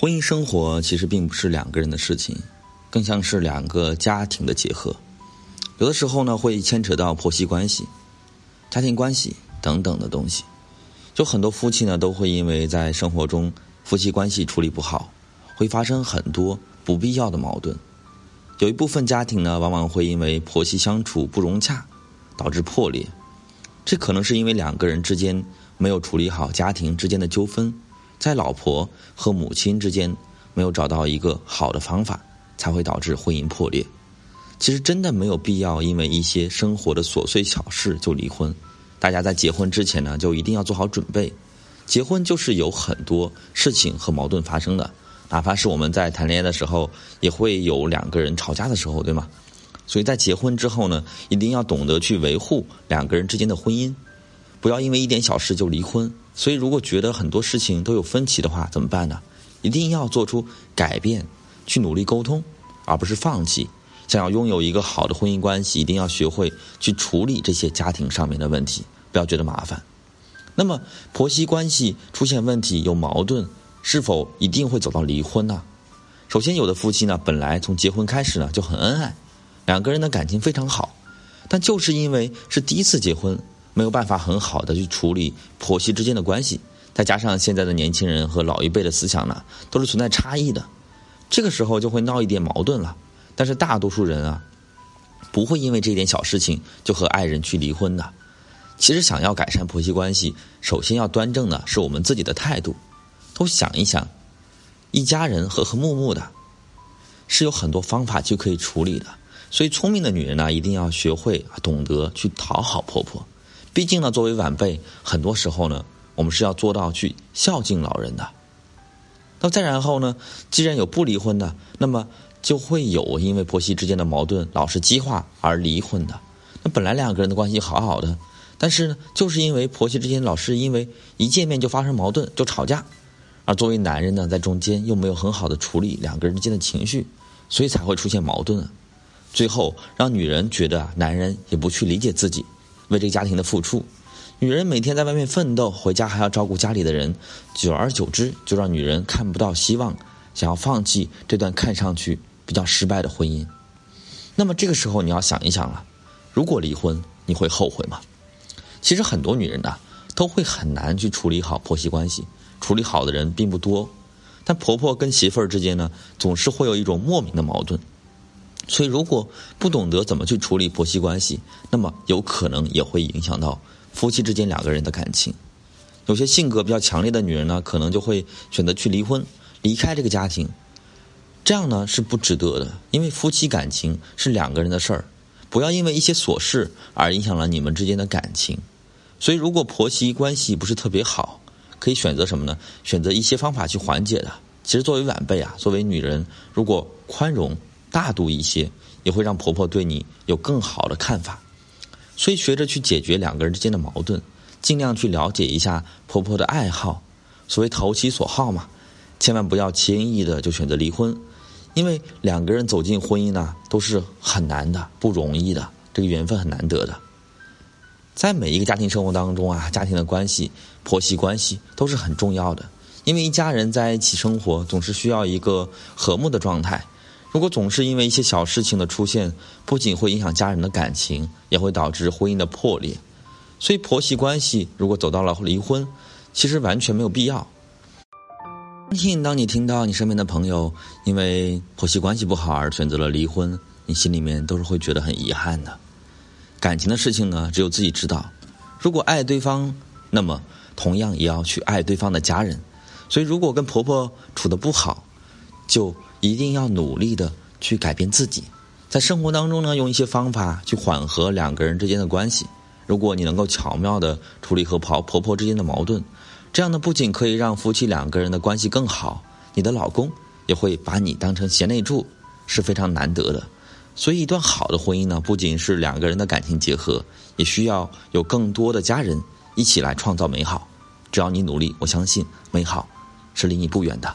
婚姻生活其实并不是两个人的事情，更像是两个家庭的结合。有的时候呢，会牵扯到婆媳关系、家庭关系等等的东西。就很多夫妻呢，都会因为在生活中夫妻关系处理不好，会发生很多不必要的矛盾。有一部分家庭呢，往往会因为婆媳相处不融洽，导致破裂。这可能是因为两个人之间没有处理好家庭之间的纠纷。在老婆和母亲之间没有找到一个好的方法，才会导致婚姻破裂。其实真的没有必要因为一些生活的琐碎小事就离婚。大家在结婚之前呢，就一定要做好准备。结婚就是有很多事情和矛盾发生的，哪怕是我们在谈恋爱的时候，也会有两个人吵架的时候，对吗？所以在结婚之后呢，一定要懂得去维护两个人之间的婚姻。不要因为一点小事就离婚。所以，如果觉得很多事情都有分歧的话，怎么办呢？一定要做出改变，去努力沟通，而不是放弃。想要拥有一个好的婚姻关系，一定要学会去处理这些家庭上面的问题，不要觉得麻烦。那么，婆媳关系出现问题、有矛盾，是否一定会走到离婚呢？首先，有的夫妻呢，本来从结婚开始呢就很恩爱，两个人的感情非常好，但就是因为是第一次结婚。没有办法很好的去处理婆媳之间的关系，再加上现在的年轻人和老一辈的思想呢，都是存在差异的，这个时候就会闹一点矛盾了。但是大多数人啊，不会因为这点小事情就和爱人去离婚的。其实想要改善婆媳关系，首先要端正的是我们自己的态度。都想一想，一家人和和睦睦的，是有很多方法就可以处理的。所以聪明的女人呢，一定要学会懂得去讨好婆婆。毕竟呢，作为晚辈，很多时候呢，我们是要做到去孝敬老人的。那再然后呢，既然有不离婚的，那么就会有因为婆媳之间的矛盾老是激化而离婚的。那本来两个人的关系好好的，但是呢，就是因为婆媳之间老是因为一见面就发生矛盾就吵架，而作为男人呢，在中间又没有很好的处理两个人之间的情绪，所以才会出现矛盾。最后让女人觉得男人也不去理解自己。为这个家庭的付出，女人每天在外面奋斗，回家还要照顾家里的人，久而久之就让女人看不到希望，想要放弃这段看上去比较失败的婚姻。那么这个时候你要想一想了，如果离婚，你会后悔吗？其实很多女人呢都会很难去处理好婆媳关系，处理好的人并不多，但婆婆跟媳妇儿之间呢总是会有一种莫名的矛盾。所以，如果不懂得怎么去处理婆媳关系，那么有可能也会影响到夫妻之间两个人的感情。有些性格比较强烈的女人呢，可能就会选择去离婚，离开这个家庭。这样呢是不值得的，因为夫妻感情是两个人的事儿，不要因为一些琐事而影响了你们之间的感情。所以，如果婆媳关系不是特别好，可以选择什么呢？选择一些方法去缓解的。其实，作为晚辈啊，作为女人，如果宽容。大度一些，也会让婆婆对你有更好的看法。所以学着去解决两个人之间的矛盾，尽量去了解一下婆婆的爱好。所谓投其所好嘛，千万不要轻易的就选择离婚，因为两个人走进婚姻呢，都是很难的，不容易的，这个缘分很难得的。在每一个家庭生活当中啊，家庭的关系、婆媳关系都是很重要的，因为一家人在一起生活，总是需要一个和睦的状态。如果总是因为一些小事情的出现，不仅会影响家人的感情，也会导致婚姻的破裂。所以婆媳关系如果走到了离婚，其实完全没有必要。相信当你听到你身边的朋友因为婆媳关系不好而选择了离婚，你心里面都是会觉得很遗憾的。感情的事情呢，只有自己知道。如果爱对方，那么同样也要去爱对方的家人。所以，如果跟婆婆处的不好，就。一定要努力的去改变自己，在生活当中呢，用一些方法去缓和两个人之间的关系。如果你能够巧妙的处理和婆婆婆之间的矛盾，这样呢，不仅可以让夫妻两个人的关系更好，你的老公也会把你当成贤内助，是非常难得的。所以，一段好的婚姻呢，不仅是两个人的感情结合，也需要有更多的家人一起来创造美好。只要你努力，我相信美好是离你不远的。